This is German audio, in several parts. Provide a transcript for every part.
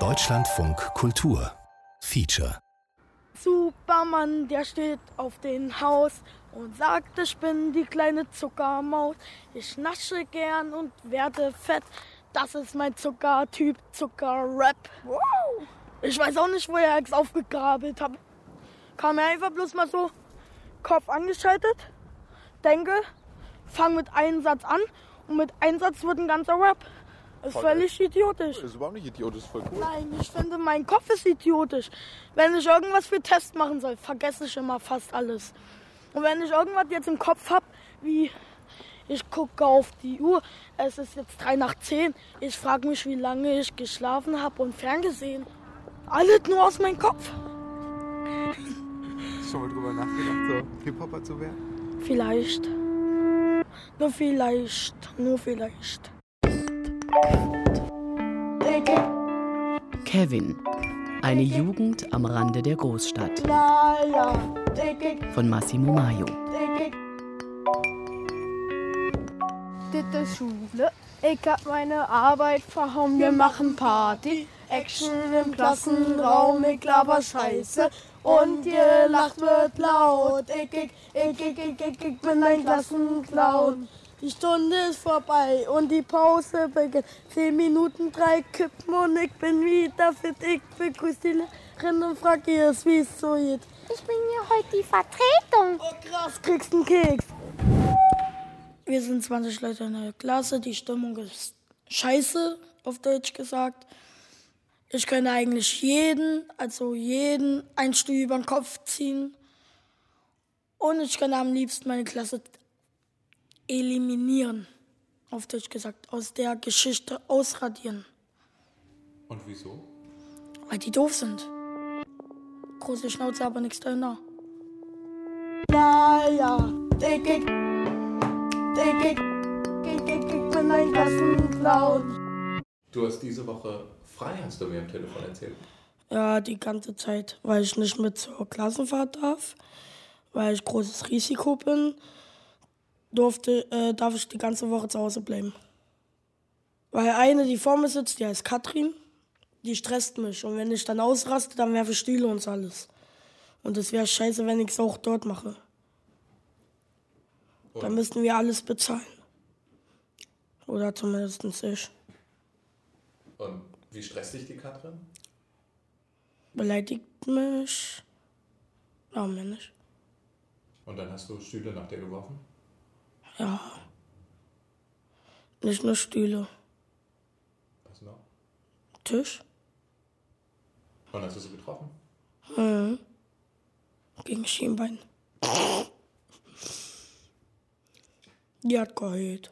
Deutschlandfunk Kultur Feature Supermann, der steht auf dem Haus und sagt, ich bin die kleine Zuckermaus. Ich nasche gern und werde fett. Das ist mein Zuckertyp, Zuckerrap. Wow. Ich weiß auch nicht, woher ich es aufgegabelt habe. Kam mir einfach bloß mal so Kopf angeschaltet, denke, fang mit einem Satz an und mit einem Satz wird ein ganzer Rap. Ist völlig idiotisch. Das ist überhaupt nicht idiotisch, ist voll cool. Nein, ich finde, mein Kopf ist idiotisch. Wenn ich irgendwas für Test machen soll, vergesse ich immer fast alles. Und wenn ich irgendwas jetzt im Kopf habe, wie ich gucke auf die Uhr, es ist jetzt drei nach zehn, ich frage mich, wie lange ich geschlafen habe und ferngesehen. Alles nur aus meinem Kopf. Schon mal drüber nachgedacht, so Hip-Hopper zu werden? Vielleicht. Nur vielleicht. Nur vielleicht. Kevin. Eine Jugend am Rande der Großstadt. Von Massimo Maio. Ist Schule. Ich hab meine Arbeit verhauen, wir machen Party. Action im Klassenraum, ich laber Scheiße. Und ihr lacht wird laut. Ich, ich, ich, ich, ich, ich, ich bin ein Klassenclown. Die Stunde ist vorbei und die Pause beginnt. Zehn Minuten, drei Kippen und ich bin wieder fit. Ich begrüße die Lehrerin und frage ihr, wie es so geht. Ich bin hier heute die Vertretung. Oh krass, kriegst einen Keks. Wir sind 20 Leute in der Klasse, die Stimmung ist scheiße, auf Deutsch gesagt. Ich könnte eigentlich jeden, also jeden, ein Stuhl über den Kopf ziehen. Und ich könnte am liebsten meine Klasse eliminieren, auf Deutsch gesagt, aus der Geschichte ausradieren, Und wieso? weil die doof sind. Große Schnauze, aber nichts dahinter. Ja, ja. Ich, ich, ich, ich, ich, ich, ich bin ein Klassenclown. Du hast diese Woche frei, hast du mir am Telefon erzählt. Ja, die ganze Zeit, weil ich nicht mit zur Klassenfahrt darf, weil ich großes Risiko bin, durfte, äh, darf ich die ganze Woche zu Hause bleiben. Weil eine, die vor mir sitzt, die heißt Katrin, die stresst mich. Und wenn ich dann ausraste, dann werfe ich Stühle und so alles. Und es wäre scheiße, wenn ich es auch dort mache. Dann Und, müssten wir alles bezahlen. Oder zumindest ich. und wie stresst dich die Katrin? Beleidigt mich. Mehr nicht. Und dann hast du Stühle nach dir geworfen? Ja. Nicht nur Stühle. Was noch? Tisch. Und hast du sie getroffen? Mhm. Gegen Schienbein. Die hat geheult.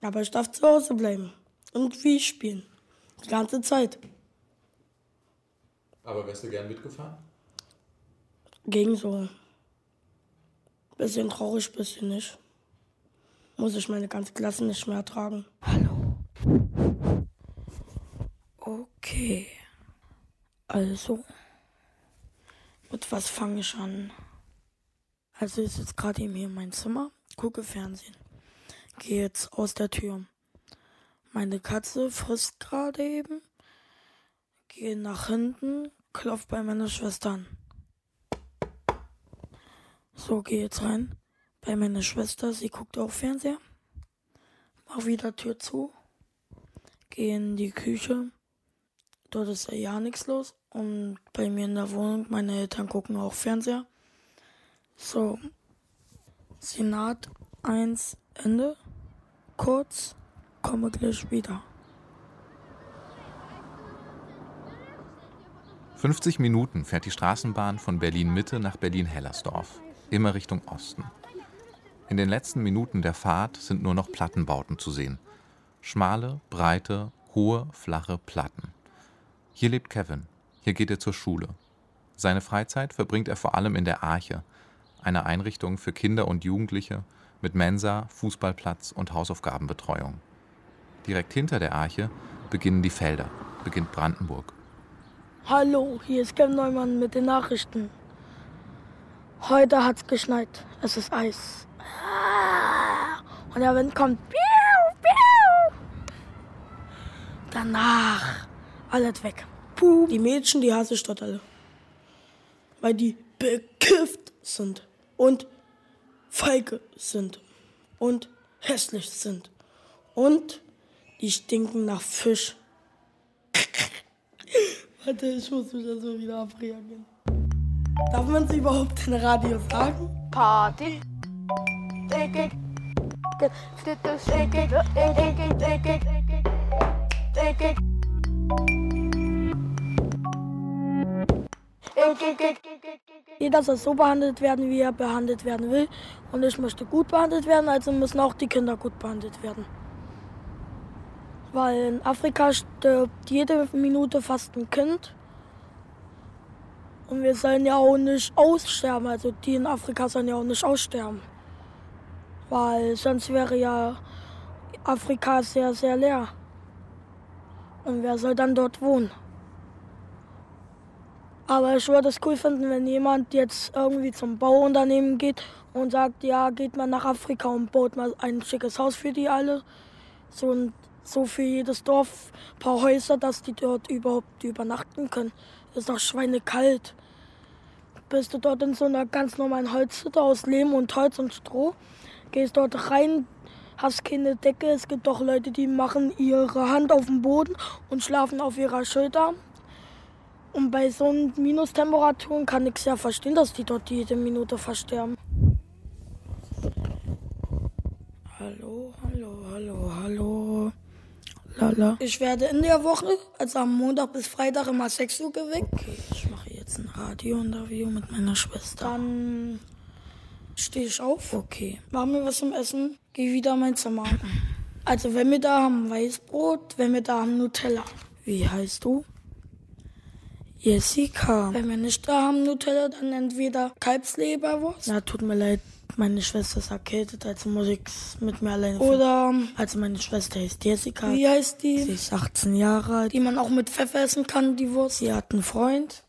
Aber ich darf zu Hause bleiben. Und wie spielen. Die ganze Zeit. Aber wärst du gern mitgefahren? Gegen so. Bisschen traurig, bisschen nicht. Muss ich meine ganze Klasse nicht mehr ertragen. Hallo. Okay. Also. Mit was fange ich an? Also ich sitze gerade eben hier in meinem Zimmer, gucke Fernsehen. Gehe jetzt aus der Tür. Meine Katze frisst gerade eben. Gehe nach hinten, klopft bei meiner Schwester an. So, gehe jetzt rein. Bei meiner Schwester, sie guckt auf Fernseher. Mach wieder Tür zu. Gehe in die Küche. Dort ist ja nichts los. Und bei mir in der Wohnung, meine Eltern gucken auch Fernseher. So. Senat 1 Ende. Kurz. Komme gleich wieder. 50 Minuten fährt die Straßenbahn von Berlin Mitte nach Berlin-Hellersdorf, immer Richtung Osten. In den letzten Minuten der Fahrt sind nur noch Plattenbauten zu sehen. Schmale, breite, hohe, flache Platten. Hier lebt Kevin, hier geht er zur Schule. Seine Freizeit verbringt er vor allem in der Arche, einer Einrichtung für Kinder und Jugendliche mit Mensa, Fußballplatz und Hausaufgabenbetreuung. Direkt hinter der Arche beginnen die Felder, beginnt Brandenburg. Hallo, hier ist Kevin Neumann mit den Nachrichten. Heute hat's geschneit. Es ist Eis. Und der Wind kommt. Danach alles weg. Puh. Die Mädchen, die hasse ich dort alle. Weil die bekifft sind und feige sind und hässlich sind und die stinken nach Fisch. Warte, ich muss mich da so wieder abreagieren. Darf man es überhaupt im Radio sagen? Party. Jeder soll so behandelt werden, wie er behandelt werden will. Und ich möchte gut behandelt werden, also müssen auch die Kinder gut behandelt werden. Weil in Afrika stirbt jede Minute fast ein Kind. Und wir sollen ja auch nicht aussterben. Also die in Afrika sollen ja auch nicht aussterben. Weil sonst wäre ja Afrika sehr, sehr leer. Und wer soll dann dort wohnen? Aber ich würde es cool finden, wenn jemand jetzt irgendwie zum Bauunternehmen geht und sagt, ja, geht mal nach Afrika und baut mal ein schickes Haus für die alle. So, ein, so für jedes Dorf ein paar Häuser, dass die dort überhaupt übernachten können. Ist doch schweinekalt. Bist du dort in so einer ganz normalen Holzhütte aus Lehm und Holz und Stroh, gehst dort rein, hast keine Decke. Es gibt doch Leute, die machen ihre Hand auf den Boden und schlafen auf ihrer Schulter. Und bei so Minustemperaturen kann ich ja verstehen, dass die dort jede Minute versterben. Hallo, hallo, hallo, hallo. Lala. Ich werde in der Woche, also am Montag bis Freitag immer 6 Uhr geweckt. Okay, ich mache jetzt ein Radiointerview mit meiner Schwester. Dann stehe ich auf. Okay. Machen wir was zum Essen. Gehe wieder in mein Zimmer. Also wenn wir da haben Weißbrot, wenn wir da haben Nutella. Wie heißt du? Jessica. Wenn wir nicht da haben Nutella, dann entweder Kalbsleberwurst. Na, tut mir leid, meine Schwester ist erkältet, also muss ich mit mir alleine. Oder, also meine Schwester heißt Jessica. Wie heißt die? Sie ist 18 Jahre alt. Die man auch mit Pfeffer essen kann, die Wurst. Sie hat einen Freund.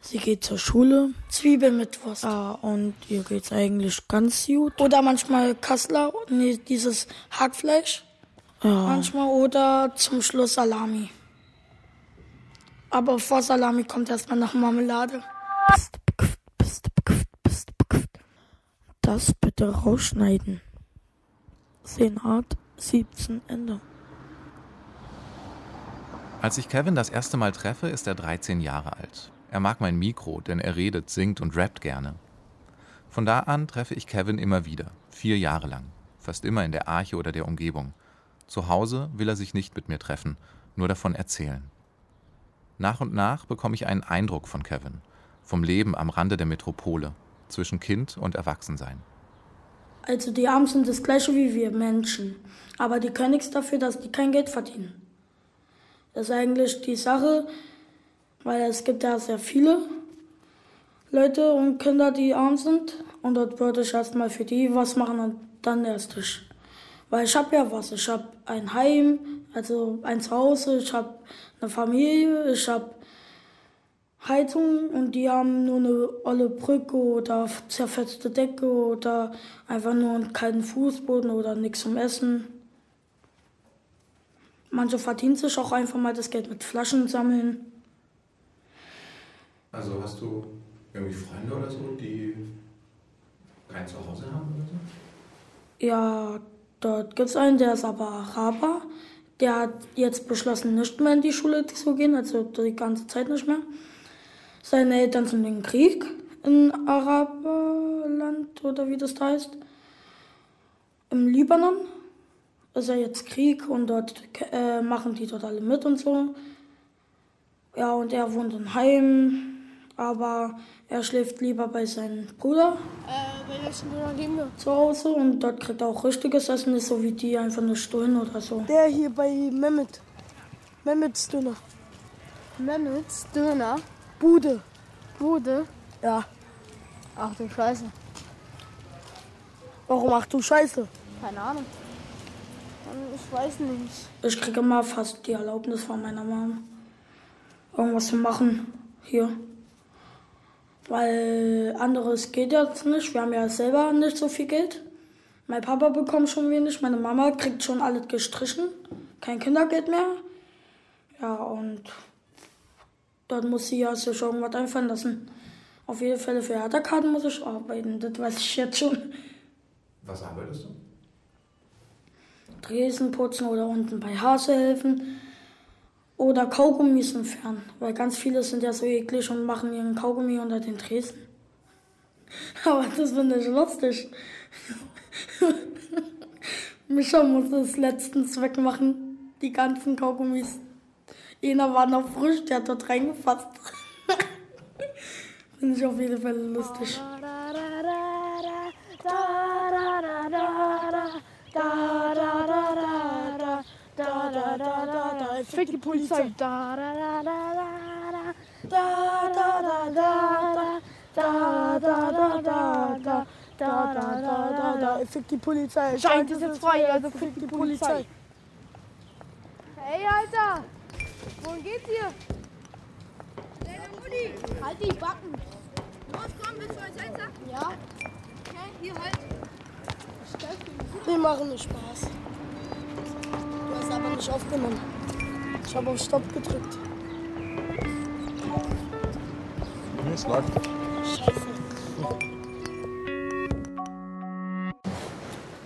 Sie geht zur Schule. Zwiebeln mit Wurst. Ah, und ihr geht's eigentlich ganz gut. Oder manchmal Kassler, nee, dieses Hackfleisch. Ja. Manchmal oder zum Schluss Salami. Aber vor Salami kommt erstmal noch Marmelade. Das bitte rausschneiden. Senat 17 Ende. Als ich Kevin das erste Mal treffe, ist er 13 Jahre alt. Er mag mein Mikro, denn er redet, singt und rappt gerne. Von da an treffe ich Kevin immer wieder, vier Jahre lang, fast immer in der Arche oder der Umgebung. Zu Hause will er sich nicht mit mir treffen, nur davon erzählen. Nach und nach bekomme ich einen Eindruck von Kevin, vom Leben am Rande der Metropole, zwischen Kind und Erwachsensein. Also die Armen sind das gleiche wie wir Menschen, aber die können nichts dafür, dass die kein Geld verdienen. Das ist eigentlich die Sache, weil es gibt ja sehr viele Leute und Kinder, die arm sind und dort würde ich erstmal für die was machen und dann erst ich. Weil ich habe ja was, ich habe ein Heim, also ein Zuhause, ich habe eine Familie, ich habe Heizung und die haben nur eine olle Brücke oder zerfetzte Decke oder einfach nur einen kalten Fußboden oder nichts zum Essen. Manche verdienen sich auch einfach mal das Geld mit Flaschen sammeln. Also hast du irgendwie Freunde oder so, die kein Zuhause haben oder so? Ja, dort gibt es einen, der ist aber Araber. Der hat jetzt beschlossen, nicht mehr in die Schule zu gehen, also die ganze Zeit nicht mehr. Seine Eltern sind im Krieg in Araberland oder wie das heißt. Im Libanon ist ja jetzt Krieg und dort äh, machen die dort alle mit und so. Ja, und er wohnt in Heim, aber er schläft lieber bei seinem Bruder Äh, bei welchen Döner gehen wir? zu Hause und dort kriegt er auch richtiges Essen, nicht so wie die einfach nur Stullen oder so. Der hier bei Mehmet. Mehmets Döner. Mehmets Döner? Bude. Bude? Ja. Ach du Scheiße. Warum ach du Scheiße? Keine Ahnung. Ich weiß nicht. Ich kriege immer fast die Erlaubnis von meiner Mama, irgendwas zu machen hier. Weil anderes geht jetzt nicht. Wir haben ja selber nicht so viel Geld. Mein Papa bekommt schon wenig, meine Mama kriegt schon alles gestrichen. Kein Kindergeld mehr. Ja, und dort muss sie ja sich irgendwas einfallen lassen. Auf jeden Fall für Hertha-Karten muss ich arbeiten, das weiß ich jetzt schon. Was arbeitest du? Tresen putzen oder unten bei Hase helfen. Oder Kaugummis entfernen, weil ganz viele sind ja so eklig und machen ihren Kaugummi unter den Tresen. Aber das finde ich lustig. Micha muss das letztens wegmachen, die ganzen Kaugummis. Einer war noch frisch, der hat dort reingefasst. Finde ich auf jeden Fall lustig. Fick die Polizei. Fick die Polizei. Scheint es jetzt frei, also fick die Polizei. Hey, Alter! Wohin geht's hier? Halt die Backen. Los, komm, willst du einen Sechser? Ja? Okay, hier halt. Die machen nur Spaß. Du hast aber nicht aufgenommen. Ich habe auf Stopp gedrückt. Es läuft. Scheiße.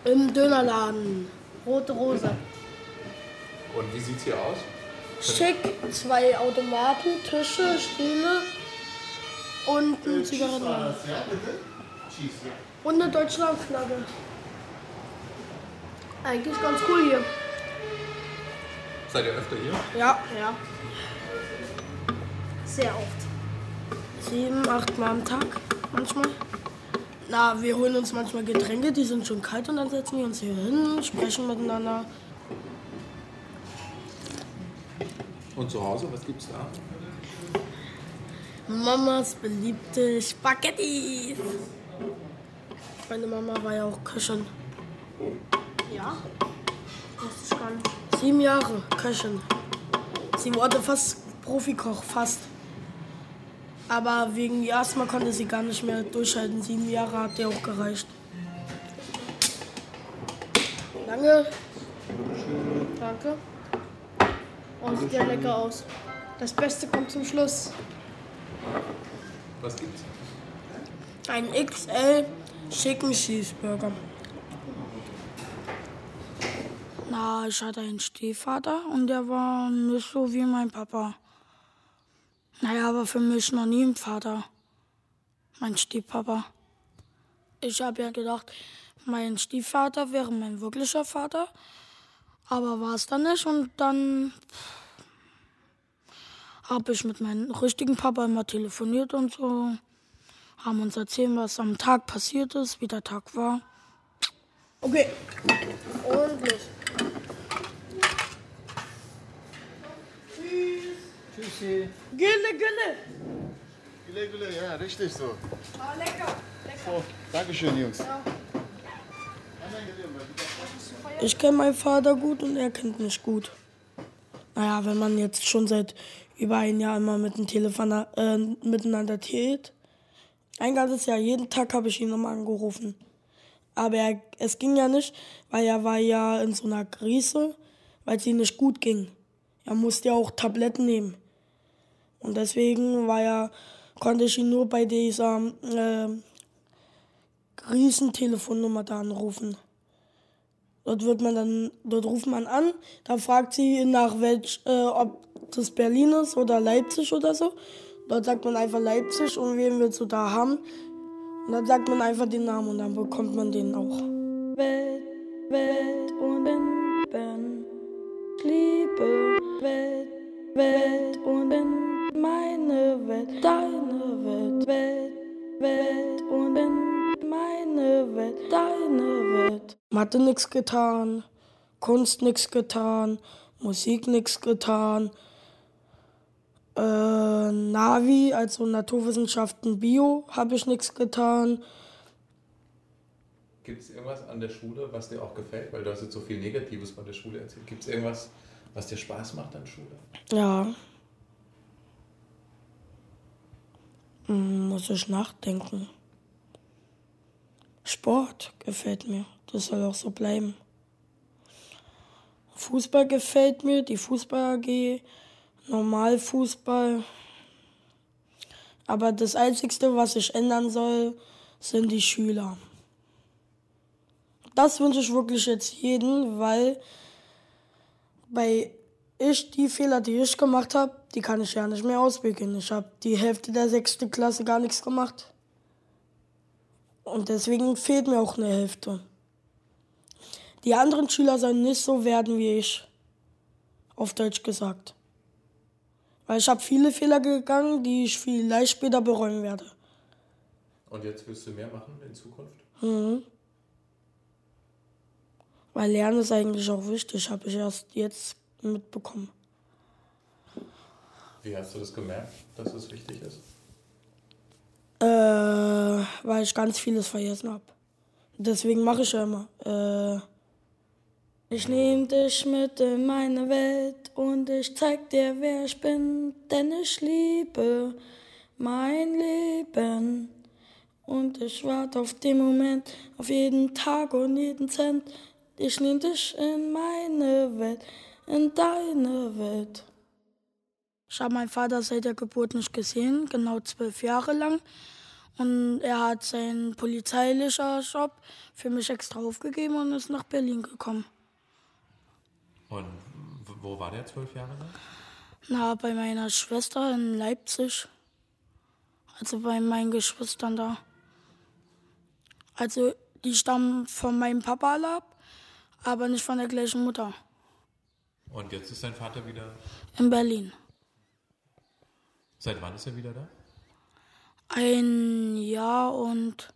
Im Dönerladen. Rote Rose. Und wie sieht's hier aus? Schick, zwei Automaten, Tische, Stühle und ein Zigarettenladen. Und eine Deutschlandflagge. Eigentlich ganz cool hier. Seid ihr öfter hier? Ja, ja. Sehr oft. Sieben, acht Mal am Tag manchmal. Na, wir holen uns manchmal Getränke, die sind schon kalt und dann setzen wir uns hier hin, sprechen miteinander. Und zu Hause, was gibt's da? Mamas beliebte Spaghetti. Meine Mama war ja auch Köchin. Ja? Wusste ich gar nicht. Sieben Jahre Köchin. Sie wurde fast Profikoch, fast. Aber wegen Asthma konnte sie gar nicht mehr durchhalten. Sieben Jahre hat ihr auch gereicht. Lange. Danke. Oh, sieht ja lecker aus. Das Beste kommt zum Schluss. Was gibt's? Ein XL Chicken Cheeseburger. Na, ich hatte einen Stiefvater und der war nicht so wie mein Papa. Naja, aber für mich noch nie ein Vater. Mein Stiefpapa. Ich habe ja gedacht, mein Stiefvater wäre mein wirklicher Vater. Aber war es dann nicht und dann habe ich mit meinem richtigen Papa immer telefoniert und so. Haben uns erzählt, was am Tag passiert ist, wie der Tag war. Okay. Und los. Tschüssi. Gülle, Gülle. Güle güle, ja, richtig so. Ah, lecker. So, Dankeschön, Jungs. Ich kenne meinen Vater gut und er kennt mich gut. Naja, wenn man jetzt schon seit über ein Jahr immer mit dem Telefon äh, miteinander tält. Ein ganzes Jahr, jeden Tag habe ich ihn nochmal angerufen. Aber er, es ging ja nicht, weil er war ja in so einer Krise, weil es ihm nicht gut ging. Er musste ja auch Tabletten nehmen. Und deswegen war ja, konnte ich ihn nur bei dieser äh, Krisentelefonnummer da anrufen. Dort wird man dann, dort ruft man an, da fragt sie nach welch, äh, ob das Berlin ist oder Leipzig oder so. Dort sagt man einfach Leipzig und wen willst du da haben? Und dann sagt man einfach den Namen und dann bekommt man den auch. Welt, Welt und. Ich liebe Welt, Welt und bin meine Welt, deine Welt, Welt, Welt und bin meine Welt, deine Welt. Mathe nix getan, Kunst nix getan, Musik nix getan. Äh, Navi, also Naturwissenschaften, Bio, habe ich nichts getan. Gibt es irgendwas an der Schule, was dir auch gefällt? Weil du hast jetzt so viel Negatives von der Schule erzählt. Gibt es irgendwas, was dir Spaß macht an Schule? Ja. Hm, Muss ich nachdenken. Sport gefällt mir. Das soll auch so bleiben. Fußball gefällt mir, die Fußball AG. Normalfußball. Aber das Einzige, was sich ändern soll, sind die Schüler. Das wünsche ich wirklich jetzt jeden, weil bei ich die Fehler, die ich gemacht habe, die kann ich ja nicht mehr ausbügeln. Ich habe die Hälfte der sechsten Klasse gar nichts gemacht. Und deswegen fehlt mir auch eine Hälfte. Die anderen Schüler sollen nicht so werden wie ich. Auf Deutsch gesagt. Weil ich habe viele Fehler gegangen, die ich vielleicht später bereuen werde. Und jetzt willst du mehr machen in Zukunft? Mhm. Weil Lernen ist eigentlich auch wichtig, habe ich erst jetzt mitbekommen. Wie hast du das gemerkt, dass es wichtig ist? Äh, weil ich ganz vieles vergessen habe. Deswegen mache ich ja immer. Äh, ich nehme dich mit in meine Welt und ich zeig dir, wer ich bin, denn ich liebe mein Leben. Und ich warte auf den Moment, auf jeden Tag und jeden Cent. Ich nehme dich in meine Welt, in deine Welt. Ich habe meinen Vater seit der Geburt nicht gesehen, genau zwölf Jahre lang. Und er hat seinen polizeilichen Job für mich extra aufgegeben und ist nach Berlin gekommen. Und wo war der zwölf Jahre lang? Na, bei meiner Schwester in Leipzig. Also bei meinen Geschwistern da. Also die stammen von meinem Papa alle ab, aber nicht von der gleichen Mutter. Und jetzt ist dein Vater wieder. In Berlin. Seit wann ist er wieder da? Ein Jahr und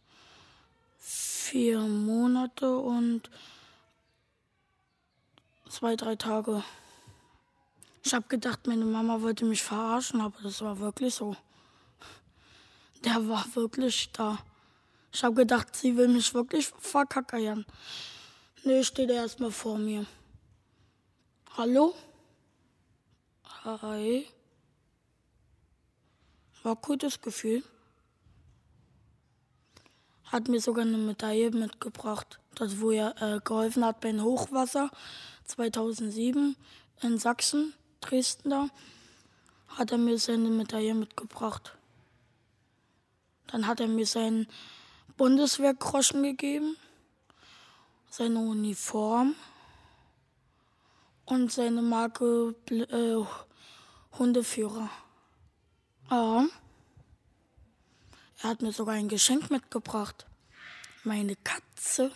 vier Monate und zwei, drei Tage. Ich habe gedacht, meine Mama wollte mich verarschen, aber das war wirklich so. Der war wirklich da. Ich habe gedacht, sie will mich wirklich verkackern. Nee, steht er erstmal vor mir. Hallo? Hi. War ein gutes Gefühl. Hat mir sogar eine Medaille mitgebracht, das wo er äh, geholfen hat beim Hochwasser 2007 in Sachsen, Dresden da, hat er mir seine Medaille mitgebracht. Dann hat er mir seinen Bundeswehrgroschen gegeben, seine Uniform und seine Marke äh, Hundeführer. Ja. Er hat mir sogar ein Geschenk mitgebracht. Meine Katze.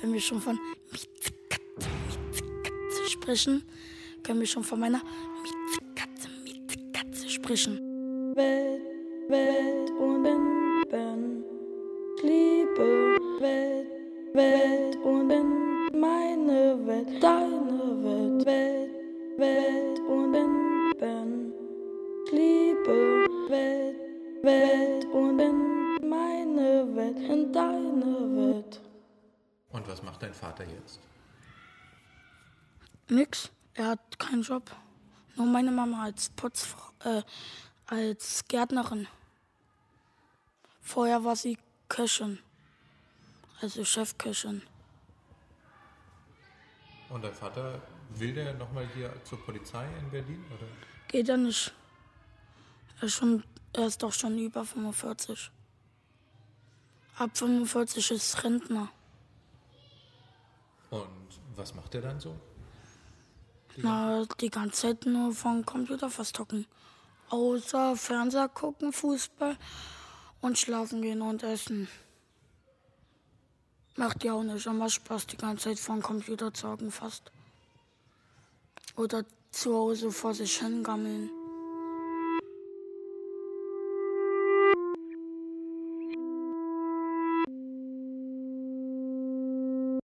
Wenn wir schon von Mietzekatze, Mietzekatze sprechen, können wir schon von meiner Mietzekatze, Mietzekatze sprechen. Welt, Welt und Ben, Liebe, Welt, Welt und Ben, meine Welt, deine Welt, Welt, Welt und Ben, Welt, und in meine Welt, in deine Welt. Und was macht dein Vater jetzt? Nix. Er hat keinen Job. Nur meine Mama als Putzfrau, äh, als Gärtnerin. Vorher war sie Köchin. Also Chefköchin. Und dein Vater will der nochmal hier zur Polizei in Berlin? Oder? Geht ja nicht. Er ist, schon, er ist doch schon über 45. Ab 45 ist Rentner. Und was macht er dann so? Na, die ganze Zeit nur vom Computer verstocken. Außer Fernseher gucken, Fußball und schlafen gehen und essen. Macht ja auch nicht immer Spaß, die ganze Zeit vom Computer zu hocken fast. Oder zu Hause vor sich hingammeln.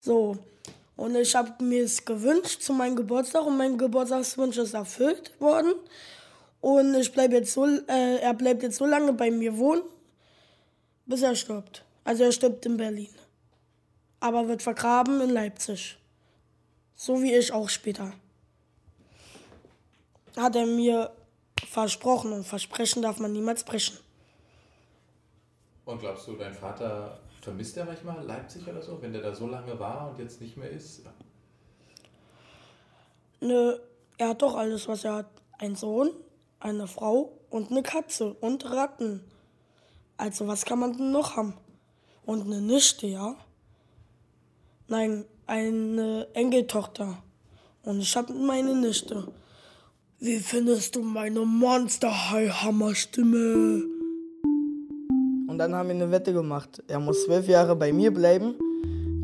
So, und ich habe mir es gewünscht zu meinem Geburtstag und mein Geburtstagswunsch ist erfüllt worden. Und ich bleib jetzt so, äh, er bleibt jetzt so lange bei mir wohnen, bis er stirbt. Also er stirbt in Berlin. Aber wird vergraben in Leipzig. So wie ich auch später. Hat er mir versprochen und versprechen darf man niemals brechen. Und glaubst du, dein Vater vermisst er manchmal Leipzig oder so, wenn der da so lange war und jetzt nicht mehr ist? Nö, Er hat doch alles, was er hat. Ein Sohn, eine Frau und eine Katze und Ratten. Also was kann man denn noch haben? Und eine Nichte, ja? Nein, eine Enkeltochter. Und ich habe meine Nichte. Wie findest du meine Monster High Hammer Stimme? Und dann haben wir eine Wette gemacht. Er muss zwölf Jahre bei mir bleiben,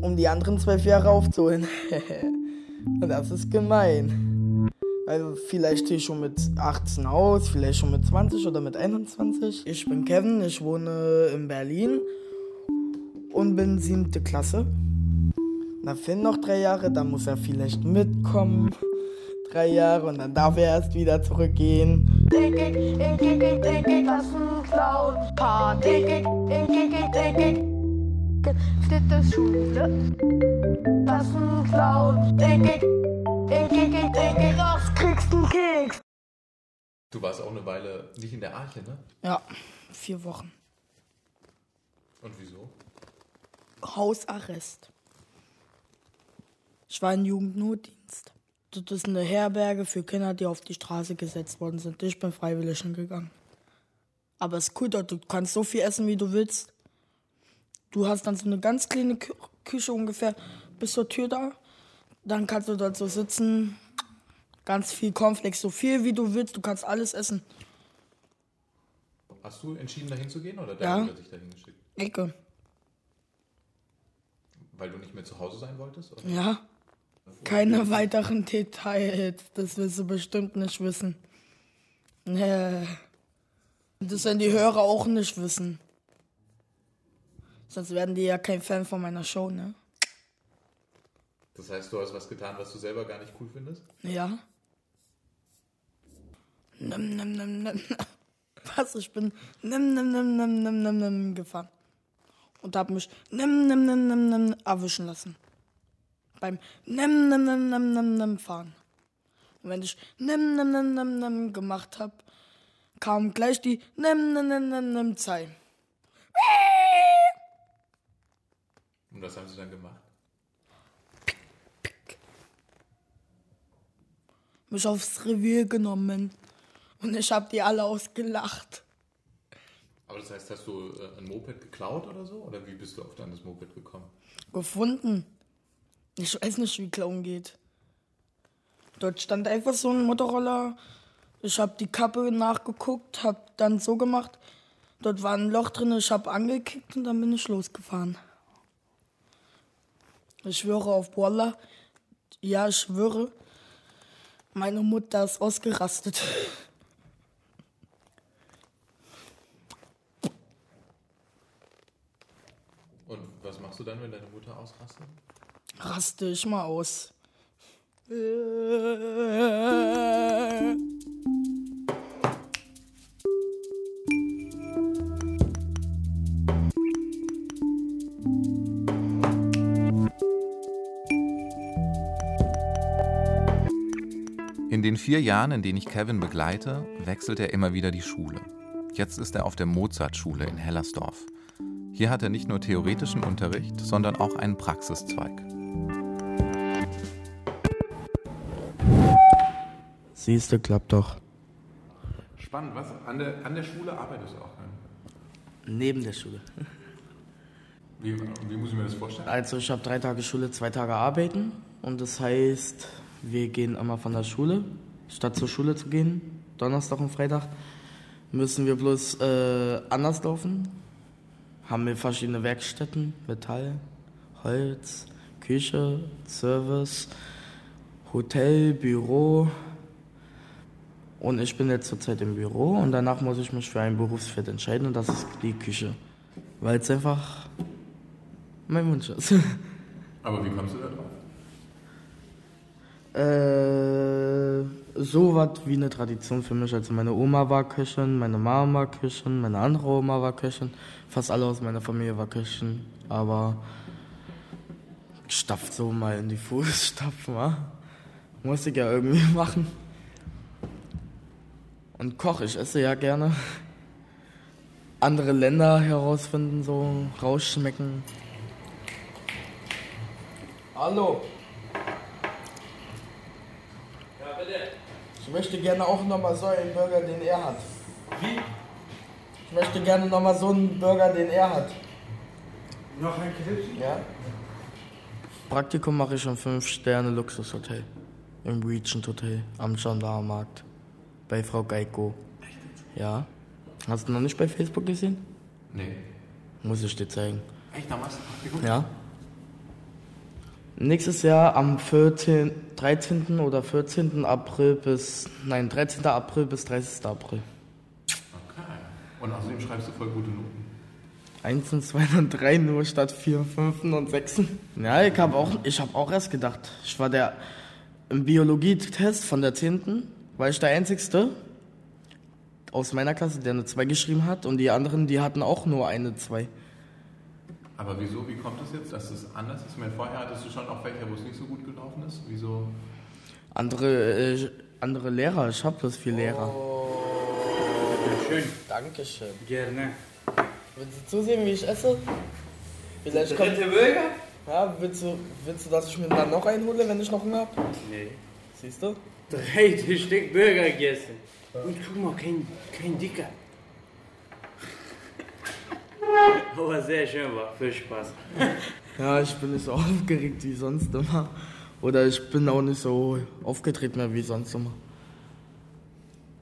um die anderen zwölf Jahre aufzuholen. Und das ist gemein. Weil vielleicht stehe ich schon mit 18 aus, vielleicht schon mit 20 oder mit 21. Ich bin Kevin, ich wohne in Berlin und bin siebte Klasse. Da fehlen noch drei Jahre, dann muss er vielleicht mitkommen. Drei Jahre und dann darf er erst wieder zurückgehen. Party. Dritte Schule. Klassenclown. Das kriegst du Keks. Du warst auch eine Weile nicht in der Arche, ne? Ja, vier Wochen. Und wieso? Hausarrest. Ich war in Jugendnotdienst. Das ist eine Herberge für Kinder, die auf die Straße gesetzt worden sind. Ich bin freiwillig hingegangen. Aber es ist cool dort, du kannst so viel essen, wie du willst. Du hast dann so eine ganz kleine Kü Küche ungefähr bis zur Tür da. Dann kannst du dort so sitzen, ganz viel Cornflakes, so viel wie du willst. Du kannst alles essen. Hast du entschieden, dahin zu gehen oder Ja. dein Bruder dich dahin geschickt? Ecke. Weil du nicht mehr zu Hause sein wolltest? Oder? Ja. Keine weiteren Details. Das willst du bestimmt nicht wissen. Nee. Das werden die Hörer auch nicht wissen. Sonst werden die ja kein Fan von meiner Show, ne? Das heißt, du hast was getan, was du selber gar nicht cool findest? Ja. Nimm, nimm, nimm, nimm. Was? Ich bin nimm, nimm, nimm, nimm, nimm, nimm, nimm gefahren. Und hab mich nimm, nimm, nimm, nimm, nimm erwischen lassen. Beim nimm, nimm, nimm, nimm, nimm, nimm fahren. Und wenn ich nimm, nimm, nimm, nimm, nimm gemacht hab, kam gleich die nimm, nimm, nimm, nimm, nimm Zeit. Und was haben sie dann gemacht? Mich aufs Revier genommen. Und ich hab die alle ausgelacht. Aber das heißt, hast du äh, ein Moped geklaut oder so? Oder wie bist du auf dein Moped gekommen? gefunden. Ich weiß nicht, wie Clown geht. Dort stand einfach so ein Motorroller. Ich habe die Kappe nachgeguckt, habe dann so gemacht. Dort war ein Loch drin, ich habe angekickt und dann bin ich losgefahren. Ich schwöre auf Wallah. Ja, ich schwöre. Meine Mutter ist ausgerastet. Und was machst du dann, wenn deine Mutter ausrastet? Raste ich mal aus. In den vier Jahren, in denen ich Kevin begleite, wechselt er immer wieder die Schule. Jetzt ist er auf der Mozartschule in Hellersdorf. Hier hat er nicht nur theoretischen Unterricht, sondern auch einen Praxiszweig. Siehst du, klappt doch. Spannend, was? An der, an der Schule arbeitest du auch? Neben der Schule. Wie, wie muss ich mir das vorstellen? Also ich habe drei Tage Schule, zwei Tage arbeiten. Und das heißt, wir gehen immer von der Schule, statt zur Schule zu gehen, Donnerstag und Freitag, müssen wir bloß äh, anders laufen. Haben wir verschiedene Werkstätten, Metall, Holz, Küche, Service, Hotel, Büro. Und ich bin jetzt zurzeit im Büro und danach muss ich mich für ein Berufsfeld entscheiden und das ist die Küche. Weil es einfach mein Wunsch ist. Aber wie kommst du da drauf? Äh, so was wie eine Tradition für mich. Also meine Oma war Köchin, meine Mama war Köchin, meine andere Oma war Köchin. Fast alle aus meiner Familie war Köchin. Aber stapft so mal in die Fußstapfen, wa? Muss ich ja irgendwie machen. Und koche, ich esse ja gerne. Andere Länder herausfinden, so rausschmecken. Hallo. Ich möchte gerne auch nochmal so einen Burger, den er hat. Wie? Ich möchte gerne nochmal so einen Burger, den er hat. Noch ein Krebs? Ja. Praktikum mache ich im 5-Sterne-Luxushotel. Im Regent Hotel am Gendarmenmarkt. Bei Frau Geiko. Ja. Hast du noch nicht bei Facebook gesehen? Nee. Muss ich dir zeigen. Echt, da machst du Praktikum? Ja. Nächstes Jahr am 14, 13. oder 14. April bis, nein, 13. April bis 30. April. Okay. Und außerdem schreibst du voll gute Noten. 1 und 2 und 3 nur statt 4, 5 und 6. Ja, ich habe auch, ich hab auch erst gedacht. Ich war der im Biologietest von der 10. war ich der Einzigste aus meiner Klasse, der eine 2 geschrieben hat und die anderen, die hatten auch nur eine 2. Aber wieso, wie kommt es das jetzt, dass es anders ist? Ich meine, vorher hattest du schon auch welche, wo es nicht so gut gelaufen ist. Wieso? Andere, äh, andere Lehrer, ich habe bloß vier Lehrer. Schön. Dankeschön. Gerne. Willst du zusehen, wie ich esse? Vielleicht kommt... Dritte Burger? Ja, willst du, willst du, dass ich mir dann noch einen hole, wenn ich noch Hunger habe? Nee. Siehst du? Drei Stück Burger gegessen. Und guck mal, kein, kein Dicker. Aber sehr schön war, viel Spaß. Ja, ich bin nicht so aufgeregt wie sonst immer. Oder ich bin auch nicht so aufgetreten mehr wie sonst immer.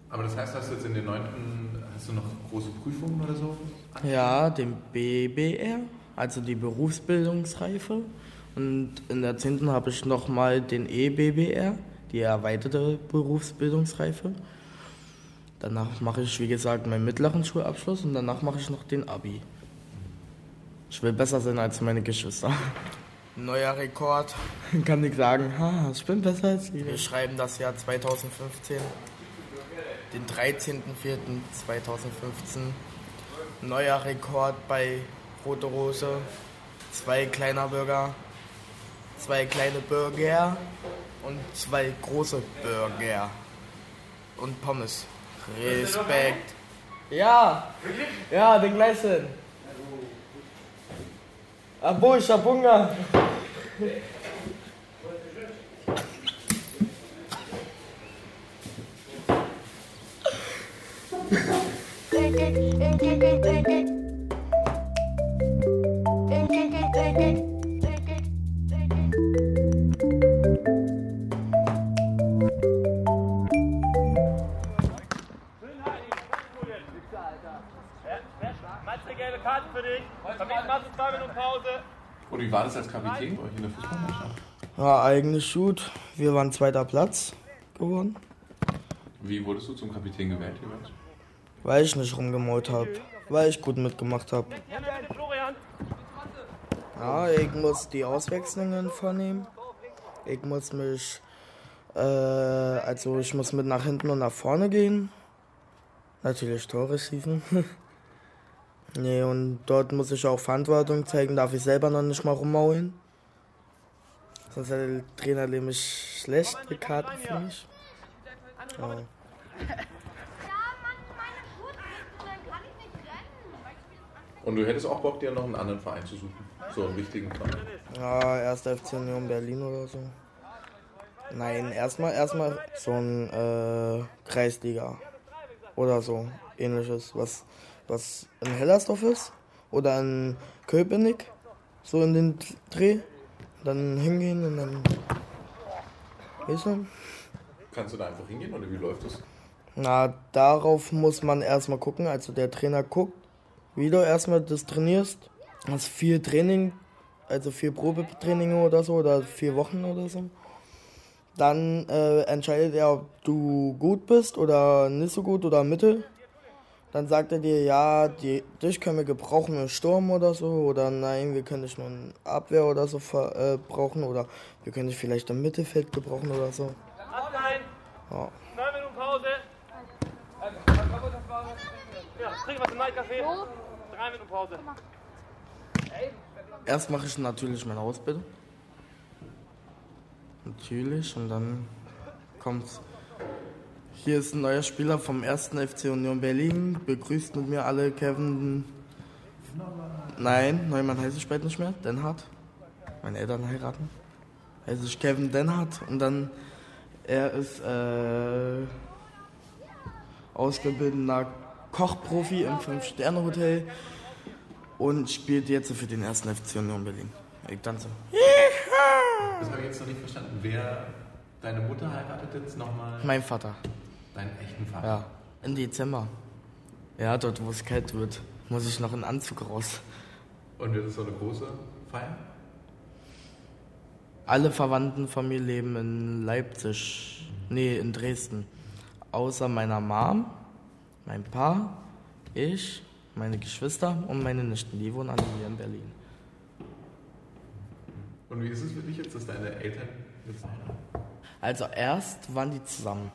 Aber das heißt, hast du jetzt in den neunten, hast du noch große Prüfungen oder so? Ja, den BBR, also die Berufsbildungsreife. Und in der 10. habe ich nochmal den EBBR, die erweiterte Berufsbildungsreife. Danach mache ich, wie gesagt, meinen mittleren Schulabschluss und danach mache ich noch den Abi. Ich will besser sein als meine Geschwister. Neuer Rekord. Kann ich sagen, ha, ich bin besser als die. Wir schreiben das Jahr 2015, den 13.04.2015. Neuer Rekord bei Rote Rose. Zwei kleiner Burger, zwei kleine Burger und zwei große Burger. Und Pommes. Respekt. Ja, ja, den gleichen. Abo, ich hab Hunger. Und wie war das als Kapitän bei euch in der Fußballmannschaft? Ja, eigentlich gut. Wir waren zweiter Platz geworden, Wie wurdest du zum Kapitän gewählt jeweils? Weil ich nicht rumgemault habe, weil ich gut mitgemacht habe. Ja, ich muss die Auswechslungen vornehmen. Ich muss mich, äh, also ich muss mit nach hinten und nach vorne gehen. Natürlich Tore schießen. nee, und dort muss ich auch Verantwortung zeigen, darf ich selber noch nicht mal rummaulen. Sonst hat der Trainer nämlich schlechte Karten für mich. Ja. Und du hättest auch Bock, dir noch einen anderen Verein zu suchen? So einen wichtigen Verein? Ja, erst FC Union Berlin oder so. Nein, erstmal erstmal so ein äh, Kreisliga oder so ähnliches, was was in Hellersdorf ist oder in Köpenick, so in den Dreh, dann hingehen und dann weißt du? Kannst du da einfach hingehen oder wie läuft das? Na, darauf muss man erstmal gucken. Also der Trainer guckt, wie du erstmal das trainierst. Hast viel Training, also vier Probetraining oder so, oder vier Wochen oder so. Dann äh, entscheidet er, ob du gut bist oder nicht so gut oder mittel. Dann sagt er dir, ja, die, dich können wir gebrauchen im Sturm oder so. Oder nein, wir können dich nur in Abwehr oder so ver, äh, brauchen. Oder wir können dich vielleicht im Mittelfeld gebrauchen oder so. Ja. Neun Minuten Pause. Ja, trink was im Nightcafé. Drei Minuten Pause. Erst mache ich natürlich meine Ausbildung. Natürlich. Und dann kommt's. Hier ist ein neuer Spieler vom 1. FC Union Berlin. Begrüßt mit mir alle Kevin. Nein, Neumann heiße ich bald nicht mehr. Denhardt. Meine Eltern heiraten. Heiße ich Kevin Denhardt. Und dann, er ist äh, ausgebildeter Kochprofi im Fünf-Sterne-Hotel und spielt jetzt für den ersten FC Union Berlin. Ich tanze. Das habe ich jetzt noch nicht verstanden. Wer deine Mutter heiratet jetzt nochmal? Mein Vater. Deinen echten Vater? Ja, im Dezember. Ja, dort, wo es kalt wird, muss ich noch in Anzug raus. Und wird es so eine große Feier? Alle Verwandten von mir leben in Leipzig, nee, in Dresden. Außer meiner Mom, mein Pa, ich, meine Geschwister und meine Nichten. Die wohnen alle hier in Berlin. Und wie ist es für dich jetzt, dass deine Eltern jetzt? Also erst waren die zusammen.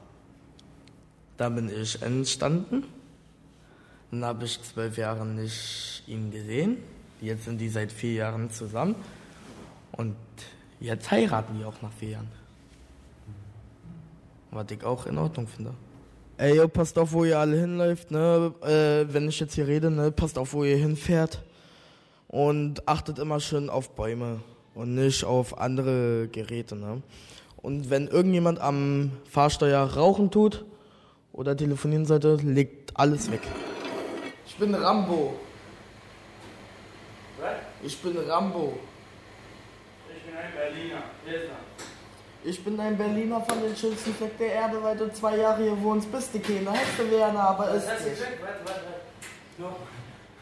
Da bin ich entstanden. Dann habe ich zwölf Jahre nicht ihn gesehen. Jetzt sind die seit vier Jahren zusammen. Und jetzt heiraten die auch nach vier Jahren. Was ich auch in Ordnung finde. Ey, yo, passt auf, wo ihr alle hinläuft, ne? Äh, wenn ich jetzt hier rede, ne? Passt auf, wo ihr hinfährt. Und achtet immer schön auf Bäume und nicht auf andere Geräte, ne? Und wenn irgendjemand am Fahrsteuer rauchen tut oder telefonieren sollte, legt alles weg. Ich bin Rambo. Was? Ich bin Rambo. Ich bin ein Berliner. Hier ist er. Ich bin ein Berliner von den schönsten Fleck der Erde, weil du zwei Jahre hier wohnst, bist du keiner. Hättest du gerne, aber ist nicht. Warte, warte, warte.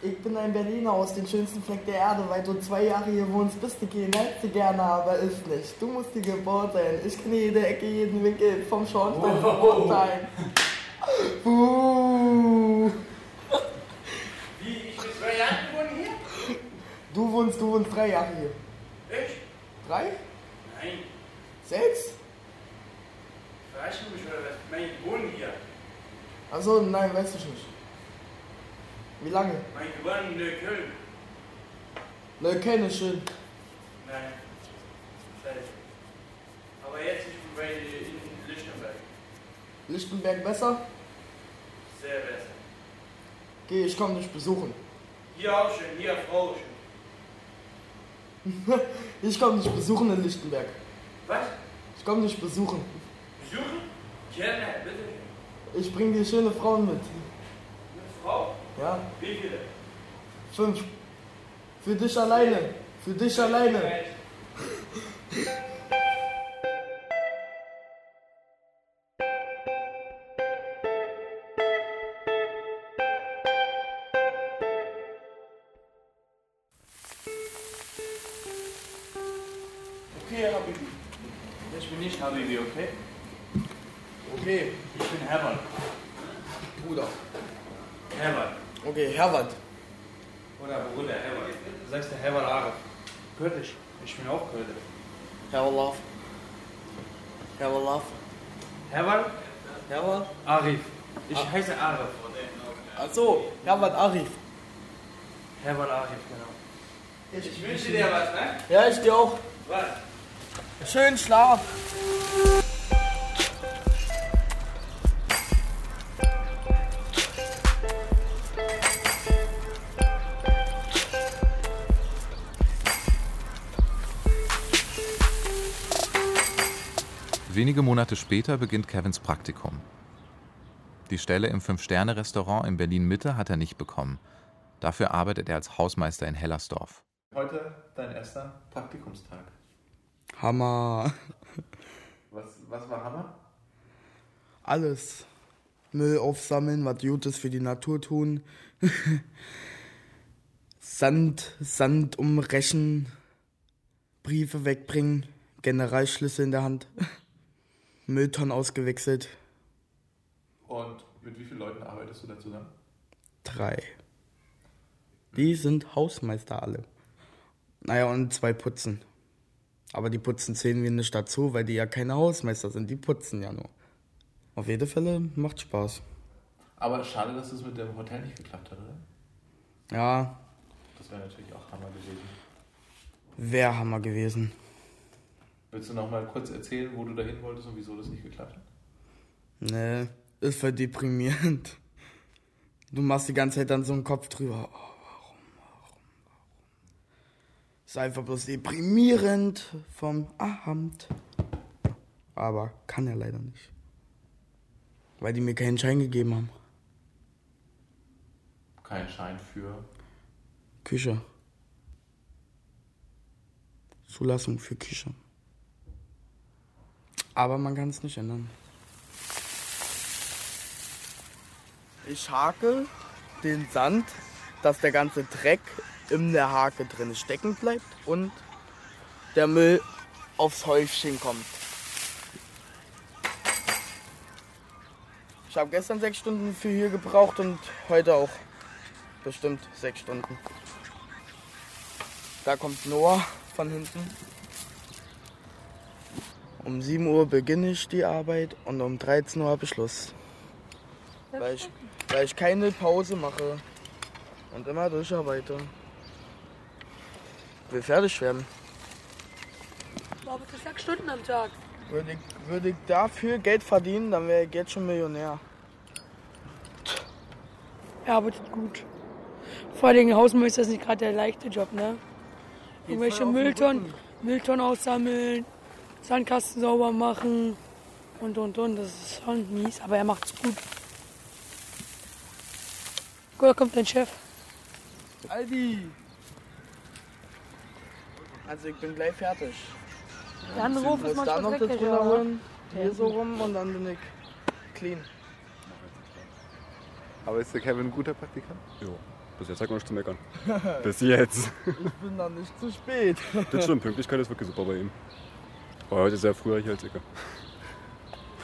Ich bin ein Berliner aus den schönsten Fleck der Erde, weil du zwei Jahre hier wohnst, bist du keiner. Hättest du gerne, aber ist nicht. Du musst die Geburt sein. Ich kenne jede Ecke, jeden Winkel, vom Schornstein zum Wow. Mondstein. Uh. Wie? Ich bin zwei Jahre gewohnt hier? Du wohnst, du wohnst drei Jahre hier. Ich? Drei? Nein. Sechs? Verarschen mich oder was? Meine, ich wohne hier. Also nein, weiß ich nicht. Wie lange? Mein Gewinn in Neukölln. Neukölln ist schön. Nein. Aber jetzt ich bin bei in Lichtenberg. Lichtenberg besser? Sehr besser. Geh, ich komm dich besuchen. Hier auch schön, hier Frau schön. Ich komm dich besuchen in Lichtenberg. Was? Ich komm dich besuchen. Besuchen? Gerne, bitte. Ich bring dir schöne Frauen mit. Eine Frau? Ja, Wie viele? fünf. Für dich alleine. Für dich alleine. Habibi, okay? Okay, Ich bin Herbert. Bruder. Herbert. Okay, Herbert. Oder Bruder Herbert. Du sagst der Herbert Arif. Kurdisch. Ich bin auch Kurdisch. Herbert. Herbert. Herbert Herbert. Arif. Ich heiße Arif. Achso, Herbert Arif. Herbert Arif, genau. Ich, wünsche dir was, ne? Ja, ich dir auch. Was? Schönen Schlaf. Wenige Monate später beginnt Kevins Praktikum. Die Stelle im Fünf-Sterne-Restaurant in Berlin-Mitte hat er nicht bekommen. Dafür arbeitet er als Hausmeister in Hellersdorf. Heute dein erster Praktikumstag. Hammer. Was, was war Hammer? Alles. Müll aufsammeln, was Gutes für die Natur tun. Sand, Sand umrechen. Briefe wegbringen. Generalschlüssel in der Hand. Mülltonnen ausgewechselt. Und mit wie vielen Leuten arbeitest du da zusammen? Drei. Die sind Hausmeister alle. Naja, und zwei putzen. Aber die putzen zählen wir nicht dazu, weil die ja keine Hausmeister sind. Die putzen ja nur. Auf jeden Fälle macht Spaß. Aber schade, dass es mit dem Hotel nicht geklappt hat, oder? Ja, Das wäre natürlich auch Hammer gewesen. wäre Hammer gewesen. Willst du noch mal kurz erzählen, wo du dahin wolltest und wieso das nicht geklappt hat? Ne, ist voll deprimierend. Du machst die ganze Zeit dann so einen Kopf drüber. Oh, warum, warum, warum? Ist einfach bloß deprimierend vom Amt. Aber kann er leider nicht. Weil die mir keinen Schein gegeben haben. Führerschein für Küche. Zulassung für Küche. Aber man kann es nicht ändern. Ich hake den Sand, dass der ganze Dreck in der Hake drin stecken bleibt und der Müll aufs Häufchen kommt. Ich habe gestern sechs Stunden für hier gebraucht und heute auch bestimmt sechs Stunden. Da kommt Noah von hinten. Um 7 Uhr beginne ich die Arbeit und um 13 Uhr habe ich Schluss. Weil ich, weil ich keine Pause mache und immer durcharbeite. Will fertig werden. Aber das sechs Stunden am Tag. Würde ich, würde ich dafür Geld verdienen, dann wäre ich jetzt schon Millionär. Er arbeitet gut. Vor allem Hausmeister ist nicht gerade der leichte Job, ne? Irgendwelche Mülltonnen. Mülltonnen aussammeln, Sandkasten sauber machen und und und. Das ist schon mies, aber er macht's gut. Guck, da kommt dein Chef. Aldi! Also ich bin gleich fertig. Der andere Hof ist muss da manchmal noch dreckig, runterholen, ja. hier so rum und dann bin ich clean. Aber ist der Kevin ein guter Praktikant? Jo. Bis jetzt hat man nichts zu meckern. Bis jetzt. Ich bin dann nicht zu spät. Das stimmt, Pünktlichkeit ist wirklich super bei ihm. Aber heute sehr früher hier als ich.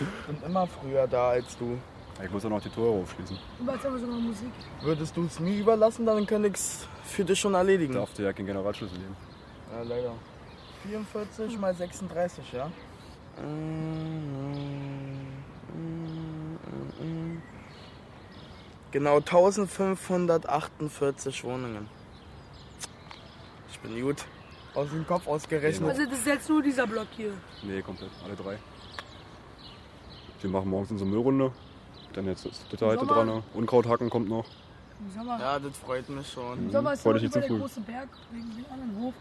Ich bin immer früher da als du. Ich muss auch noch die Tore aufschließen. Du machst aber sogar Musik. Würdest du es mir überlassen, dann könnte ich es für dich schon erledigen. Darf dir ja keinen Generalschlüssel nehmen. Ja, leider. 44 mal 36, ja? Genau 1548 Wohnungen. Ich bin gut. Aus dem Kopf ausgerechnet. Also das ist jetzt nur dieser Block hier. Nee, komplett. Alle drei. Wir machen morgens unsere Müllrunde. Dann jetzt ist das heute Sommer- dran. Unkraut hacken kommt noch. Im Sommer, Ja, das freut mich schon. im Sommer ist Freu dich nicht über zu der früh. große Berg wegen dem anderen Hof.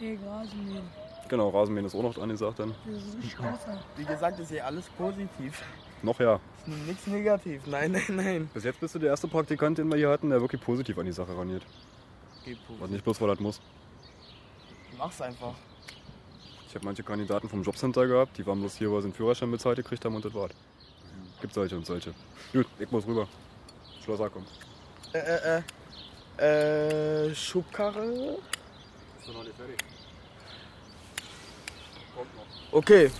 Ey, Rasenmähen. Genau, Rasenmähen ist auch noch dran gesagt dann. Das ist richtig scheiße. Wie gesagt, ist hier alles positiv. Noch ja. Ist nichts negativ. Nein, nein, nein. Bis jetzt bist du der erste Praktikant, den wir hier hatten, der wirklich positiv an die Sache raniert. Geh Und nicht bloß, weil das muss. Mach's einfach. Ich habe manche Kandidaten vom Jobcenter gehabt, die waren bloß hier, weil sie einen Führerschein bezahlt gekriegt haben und das war's. Gibt solche und solche. Gut, ich muss rüber. Schlosser kommt. Äh, äh, äh. Äh, Schubkarre? Ist noch nicht fertig. Kommt noch. Okay.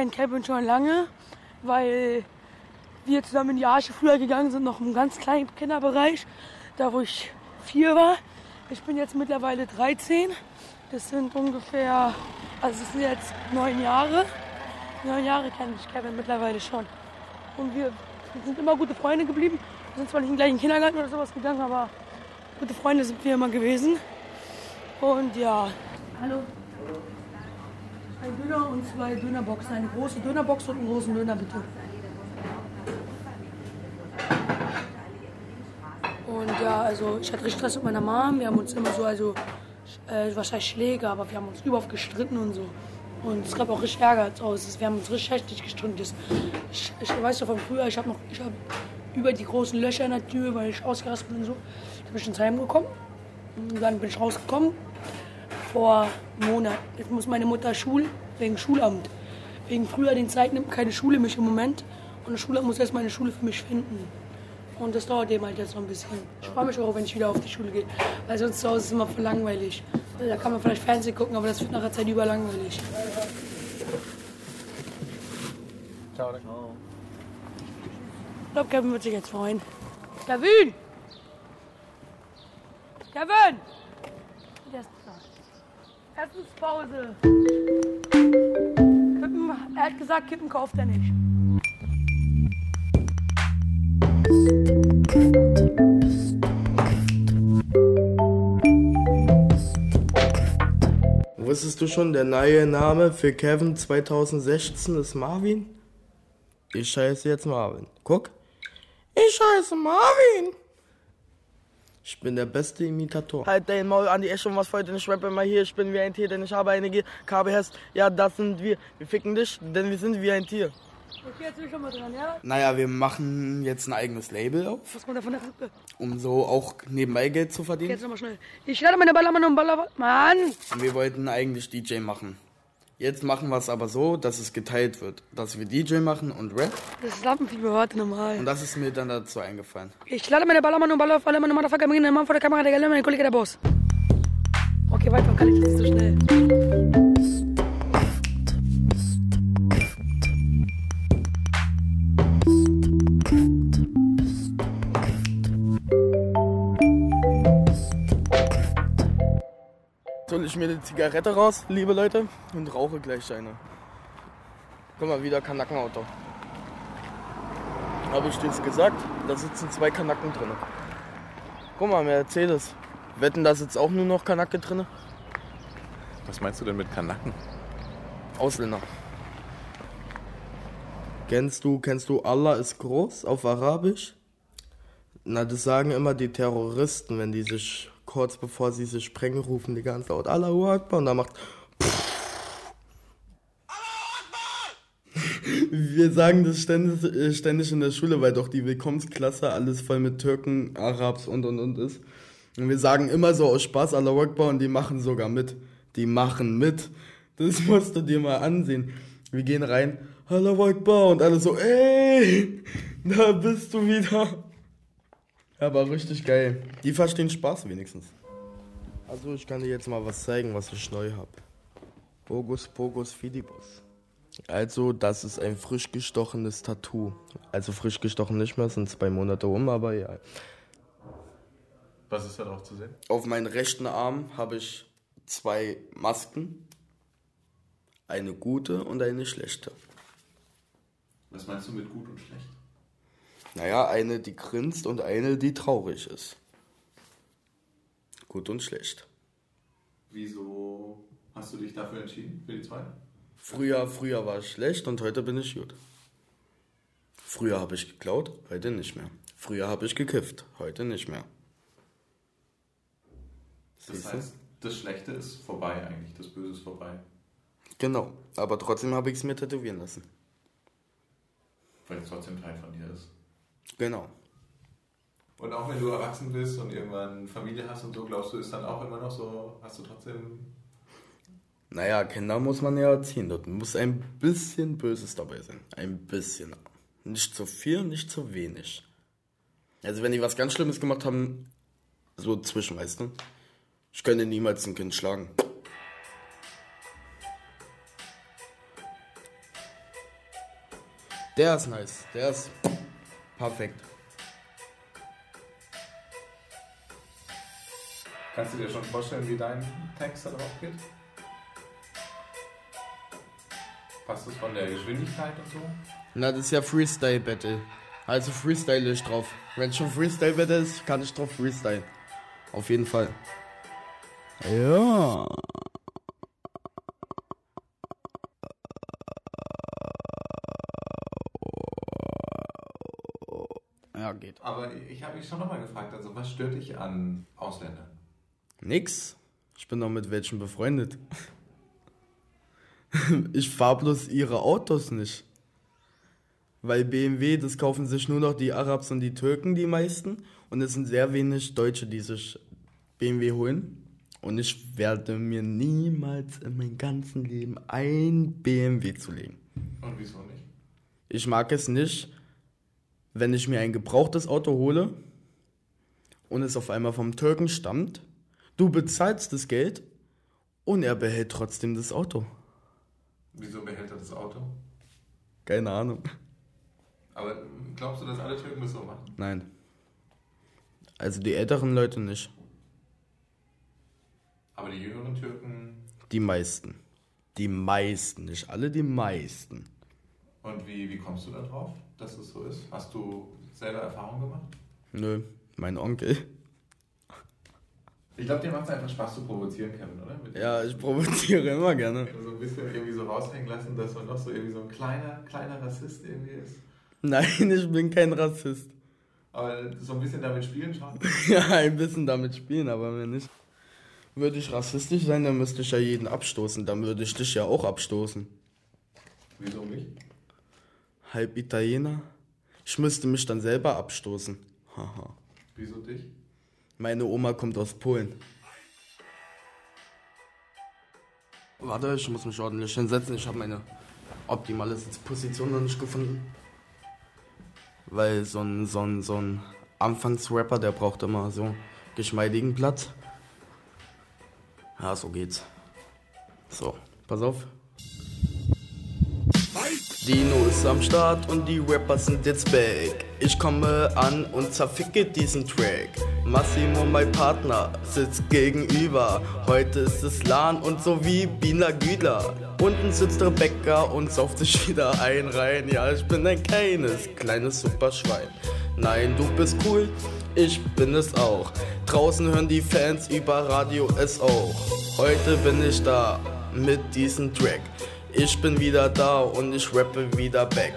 Kenne Kevin schon lange, weil wir zusammen in die Arche früher gegangen sind, noch im ganz kleinen Kinderbereich, da wo ich vier war. Ich bin jetzt mittlerweile 13. Das sind ungefähr, also es sind jetzt neun Jahre. Neun Jahre kenne ich Kevin mittlerweile schon. Und wir, sind immer gute Freunde geblieben. Wir sind zwar nicht den gleichen Kindergarten oder sowas gegangen, aber gute Freunde sind wir immer gewesen. Und ja. Hallo. Döner und zwei Dönerboxen. Eine große Dönerbox und einen großen Döner, bitte. Und ja, also ich hatte richtig Stress mit meiner Mom. Wir haben uns immer so, also, äh, was heißt Schläge, aber wir haben uns überhaupt gestritten und so. Und es gab auch richtig Ärger aus. Wir haben uns richtig heftig gestritten. Ich, ich weiß doch von früher, ich habe noch, ich habe über die großen Löcher in der Tür, weil ich ausgerastet bin und so, da bin ich ins Heim gekommen. Und dann bin ich rausgekommen vor einem Monat. Jetzt muss meine Mutter Schul, wegen Schulamt. Wegen früher den Zeit nimmt keine Schule mich im Moment. Und das Schulamt muss erst eine Schule für mich finden. Und das dauert eben halt jetzt noch ein bisschen. Ich freue mich auch, wenn ich wieder auf die Schule gehe. Weil sonst zu Hause ist es immer voll langweilig. Da kann man vielleicht Fernsehen gucken, aber das wird nach der Zeit überlangweilig. Ciao. Ich glaube, Kevin wird sich jetzt freuen. Kevin! Kevin! Da. Essenspause. Kippen, er hat gesagt, Kippen kauft er nicht. Wusstest du schon, der neue Name für Kevin 2016 ist Marvin? Ich heiße jetzt Marvin. Guck, Ich heiße Marvin. Ich bin der beste Imitator. Halt dein Maul an die Esche, was heute nicht rappe mal hier. Ich bin wie ein Tier, denn ich habe eine KBS. Ja, das sind wir. Wir ficken dich, denn wir sind wie ein Tier. Okay, jetzt bin ich schon mal dran, ja? Naja, wir machen jetzt ein eigenes Label auf, Was kommt da von der Rippe? um so auch nebenbei Geld zu Okay, verdienen. jetzt nochmal schnell. Ich lade meine Ballermann und Baller... Mann! Und wir wollten eigentlich DJ machen. Jetzt machen wir es aber so, dass es geteilt wird. Dass wir DJ machen und Rap. Das ist Lampenfieber, Und normal. das ist mir dann dazu eingefallen. Ich lade meine Ballermann und Baller alle meine Motherfucker, bringen den Mann vor der Kamera, der Geile, mein Kollege, der Boss. Okay, weiter kann ich das nicht so schnell. Ich mir eine Zigarette raus, liebe Leute, und rauche gleich eine. Guck mal, wieder Kanackenauto. Habe ich dir's gesagt? Da sitzen zwei Kanacken drin. Guck mal, Mercedes. Wetten, da sitzt auch nur noch Kanacke drin? Was meinst du denn mit Kanaken? Ausländer. Kennst du, kennst du Allah ist groß auf Arabisch? Na, das sagen immer die Terroristen, wenn die sich kurz bevor sie sich sprengen, rufen die ganz laut Allahu Akbar und da macht Wir sagen das ständig, äh, ständig in der Schule, weil doch die Willkommensklasse alles voll mit Türken, Arabs und und und ist. Und wir sagen immer so aus Spaß Allahu Akbar und die machen sogar mit. Die machen mit. Das musst du dir mal ansehen. Wir gehen rein, Allahu Akbar und alle so, ey, da bist du wieder. Aber richtig geil. Die verstehen Spaß wenigstens. Also ich kann dir jetzt mal was zeigen, was ich neu habe. Bogus Pogus Fidibus. Also das ist ein frisch gestochenes Tattoo. Also frisch gestochen nicht mehr, sind zwei Monate um, aber ja. Was ist da drauf zu sehen? Auf meinen rechten Arm habe ich zwei Masken. Eine gute und eine schlechte. Was meinst du mit gut und schlecht? Naja, eine, die grinst und eine, die traurig ist. Gut und schlecht. Wieso hast du dich dafür entschieden, für die zwei? Früher, früher war ich schlecht und heute bin ich gut. Früher habe ich geklaut, heute nicht mehr. Früher habe ich gekifft, heute nicht mehr. Das heißt, das Schlechte ist vorbei eigentlich, das Böse ist vorbei. Genau, aber trotzdem habe ich es mir tätowieren lassen. Weil es trotzdem Teil von dir ist. Genau. Und auch wenn du erwachsen bist und irgendwann Familie hast und so, glaubst du, ist dann auch immer noch so, hast du trotzdem. Naja, Kinder muss man ja erziehen. Dort muss ein bisschen Böses dabei sein. Ein bisschen. Nicht zu viel, nicht zu wenig. Also wenn die was ganz Schlimmes gemacht haben, so zwischen, weißt du? Ich könnte niemals ein Kind schlagen. Der ist nice. Der ist perfekt. Kannst du dir schon vorstellen, wie dein Text da drauf geht? Passt das von der Geschwindigkeit und so? Na, das ist ja Freestyle Battle. Also freestyle ich drauf. Wenn schon Freestyle Battle ist, kann ich drauf freestyle. Auf jeden Fall. Ja. Geht. Aber ich habe mich schon nochmal gefragt, also was stört dich an Ausländern? Nix. Ich bin doch mit welchen befreundet. Ich fahr bloß ihre Autos nicht. Weil BMW, das kaufen sich nur noch die Arabs und die Türken, die meisten. Und es sind sehr wenig Deutsche, die sich BMW holen. Und ich werde mir niemals in meinem ganzen Leben ein BMW zulegen. Und wieso nicht? Ich mag es nicht, wenn ich mir ein gebrauchtes Auto hole und es auf einmal vom Türken stammt. Du bezahlst das Geld und er behält trotzdem das Auto. Wieso behält er das Auto? Keine Ahnung. Aber glaubst du, dass alle Türken das so machen? Nein. Also die älteren Leute nicht. Aber die jüngeren Türken. Die meisten. Die meisten, nicht alle, die meisten. Und wie, wie kommst du da drauf, dass es so ist? Hast du selber Erfahrung gemacht? Nö, mein Onkel. Ich glaube, dir macht es einfach Spaß zu provozieren, Kevin, oder? Mit Ja, ich provoziere immer gerne. So ein bisschen irgendwie so raushängen lassen, dass man doch so irgendwie so ein kleiner, kleiner Rassist irgendwie ist. Nein, ich bin kein Rassist. Aber so ein bisschen damit spielen schon. ja, ein bisschen damit spielen, aber mir nicht. Würde ich rassistisch sein, dann müsste ich ja jeden abstoßen. Dann würde ich dich ja auch abstoßen. Wieso mich? Halb Italiener? Ich müsste mich dann selber abstoßen. Haha. Wieso dich? Meine Oma kommt aus Polen. Warte, ich muss mich ordentlich hinsetzen. Ich habe meine optimale Sitzposition noch nicht gefunden. Weil so ein, so ein, so ein Anfangsrapper, der braucht immer so geschmeidigen Platz. Ja, so geht's. So, pass auf. Dino ist am Start und die Rappers sind jetzt back. Ich komme an und zerficke diesen Track. Massimo, mein Partner, sitzt gegenüber. Heute ist es LAN und so wie Bina Güdler. Unten sitzt Rebecca und sauft sich wieder ein rein. Ja, ich bin ein kleines, kleines Superschwein. Nein, du bist cool, ich bin es auch. Draußen hören die Fans über Radio es auch. Heute bin ich da mit diesem Track. Ich bin wieder da und ich rappe wieder back.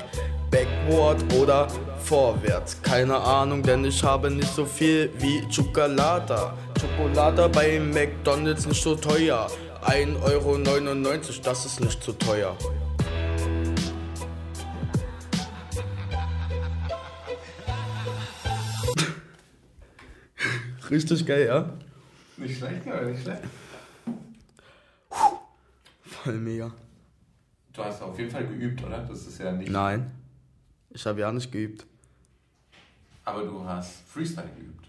Backward oder vorwärts, keine Ahnung, denn ich habe nicht so viel wie Chocolata. Schokolade bei McDonalds nicht so teuer. 1,99 Euro, das ist nicht zu teuer. Richtig geil, ja? Nicht schlecht, aber nicht schlecht. Voll mega. Du hast auf jeden Fall geübt, oder? Das ist ja nicht. Nein, ich habe ja nicht geübt. Aber du hast Freestyle geübt.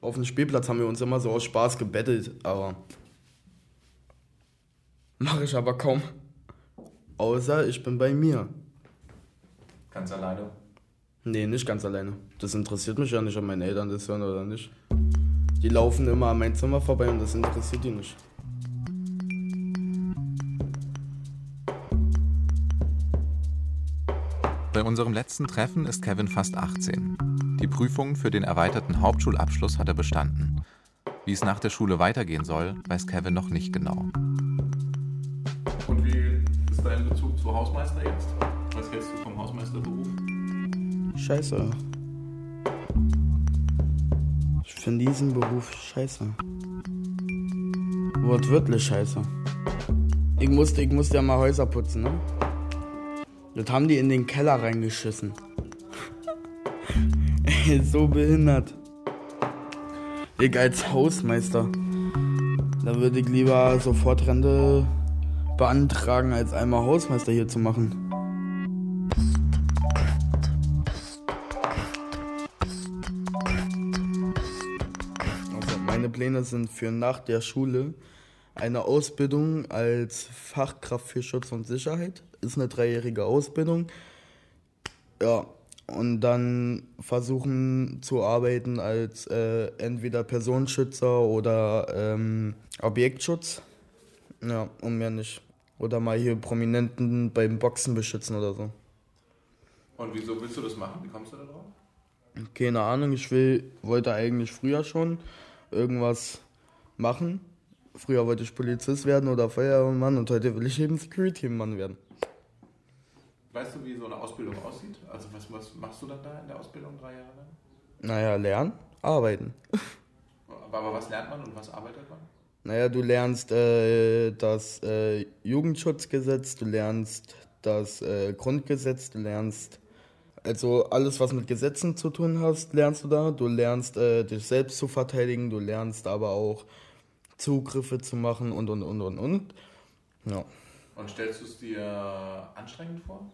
Auf dem Spielplatz haben wir uns immer so aus Spaß gebettelt, aber. Mache ich aber kaum. Außer ich bin bei mir. Ganz alleine? Nee, nicht ganz alleine. Das interessiert mich ja nicht, ob meine Eltern das hören oder nicht. Die laufen immer an mein Zimmer vorbei und das interessiert die nicht. Bei unserem letzten Treffen ist Kevin fast 18. Die Prüfung für den erweiterten Hauptschulabschluss hat er bestanden. Wie es nach der Schule weitergehen soll, weiß Kevin noch nicht genau. Und wie ist dein Bezug zu Hausmeister jetzt? Was hältst du vom Hausmeisterberuf? Scheiße. Ich finde diesen Beruf scheiße. Wortwörtlich scheiße. Ich musste, ich musste ja mal Häuser putzen, ne? Das haben die in den Keller reingeschissen. Ey, so behindert. Ich als Hausmeister. Da würde ich lieber sofort Rente beantragen, als einmal Hausmeister hier zu machen. Also meine Pläne sind für nach der Schule eine Ausbildung als Fachkraft für Schutz und Sicherheit. Ist eine dreijährige Ausbildung. Ja, und dann versuchen zu arbeiten als äh, entweder Personenschützer oder ähm, Objektschutz. Ja, und mehr nicht. Oder mal hier Prominenten beim Boxen beschützen oder so. Und wieso willst du das machen? Wie kommst du da drauf? Keine Ahnung, ich will, wollte eigentlich früher schon irgendwas machen. Früher wollte ich Polizist werden oder Feuerwehrmann und heute will ich eben Security-Mann werden. Weißt du, wie so eine Ausbildung aussieht? Also was, was machst du dann da in der Ausbildung drei Jahre lang? Naja, lernen, arbeiten. Aber, was lernt man und was arbeitet man? Naja, du lernst äh, das äh, Jugendschutzgesetz, du lernst das äh, Grundgesetz, du lernst also alles, was mit Gesetzen zu tun hast, lernst du da. Du lernst äh, dich selbst zu verteidigen, du lernst aber auch Zugriffe zu machen und und und und und. Ja. Und stellst du es dir anstrengend vor?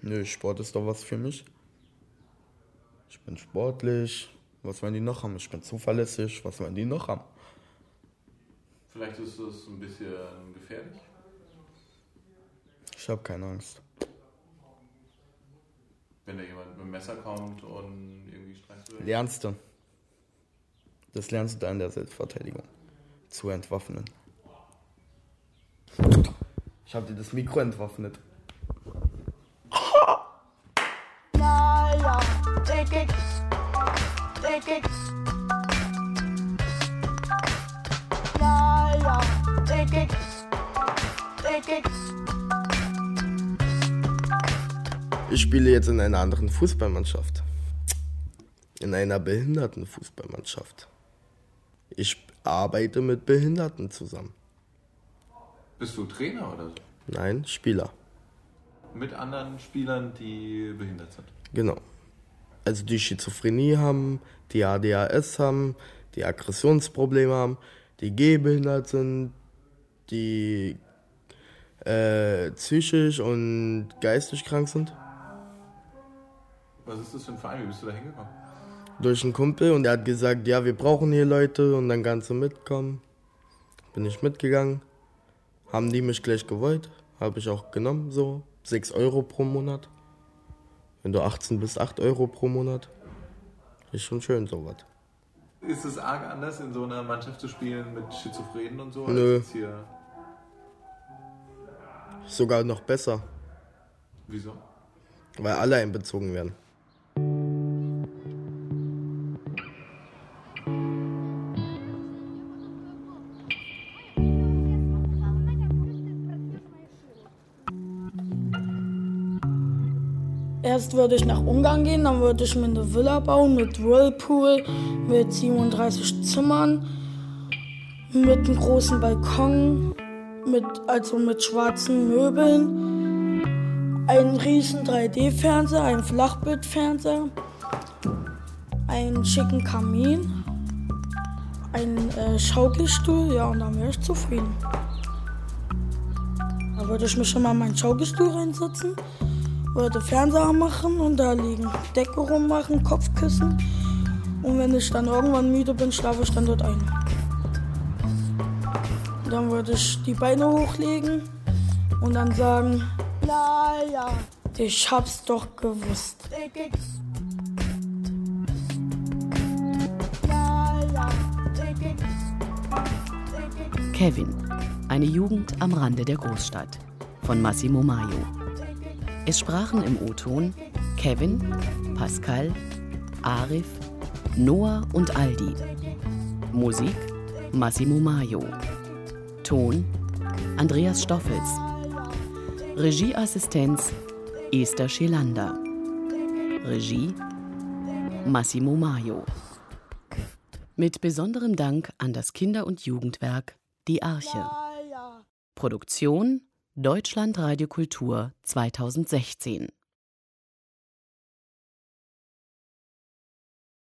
Nö, Sport ist doch was für mich. Ich bin sportlich. Was wollen die noch haben? Ich bin zuverlässig. Was wollen die noch haben? Vielleicht ist es ein bisschen gefährlich. Ich habe keine Angst. Wenn da jemand mit einem Messer kommt und irgendwie streichst du. Lernst du. Das lernst du da in der Selbstverteidigung. Zu entwaffnen. Ich habe dir das Mikro entwaffnet. Ich, spiele jetzt in einer anderen Fußballmannschaft. In einer Behindertenfußballmannschaft. Ich arbeite mit Behinderten zusammen. Bist du Trainer oder so? Nein, Spieler. Mit anderen Spielern, die behindert sind. Genau. Also die Schizophrenie haben, die ADHS haben, die Aggressionsprobleme haben, die gehbehindert sind, die äh, psychisch und geistig krank sind. Was ist das für ein Verein? Wie bist du da hingekommen? Durch einen Kumpel und er hat gesagt, ja, wir brauchen hier Leute und dann kannst du mitkommen. Bin ich mitgegangen. Haben die mich gleich gewollt. Habe ich auch genommen, so 6 Euro pro Monat. Wenn du 18 bist, 8 Euro pro Monat. Ist schon schön, sowas. Ist es arg anders, in so einer Mannschaft zu spielen mit Schizophrenen und so? Nö. Als hier? Sogar noch besser, Wieso? weil alle einbezogen werden. Erst würde ich nach Ungarn gehen, dann würde ich mir eine Villa bauen mit Whirlpool, mit 37 Zimmern, mit einem großen Balkon, mit, also mit schwarzen Möbeln, einen riesen 3D-Fernseher, einen Flachbildfernseher, einen schicken Kamin, einen äh, Schaukelstuhl, ja, und dann wäre ich zufrieden. Da würde ich mich schon mal in meinen Schaukelstuhl reinsetzen würde Fernseher machen und da liegen Decke rummachen, Kopfkissen. Und wenn ich dann irgendwann müde bin, schlafe ich dann dort ein. Dann würde ich die Beine hochlegen und dann sagen, naja, ich hab's doch gewusst. Kevin, eine Jugend am Rande der Großstadt von Massimo Maio. Es sprachen im O-Ton Kevin, Pascal, Arif, Noah und Aldi. Musik Massimo Maio. Ton Andreas Stoffels. Regieassistenz Esther Schelander. Regie Massimo Maio. Mit besonderem Dank an das Kinder- und Jugendwerk Die Arche. Produktion Deutschland Radio Kultur 2016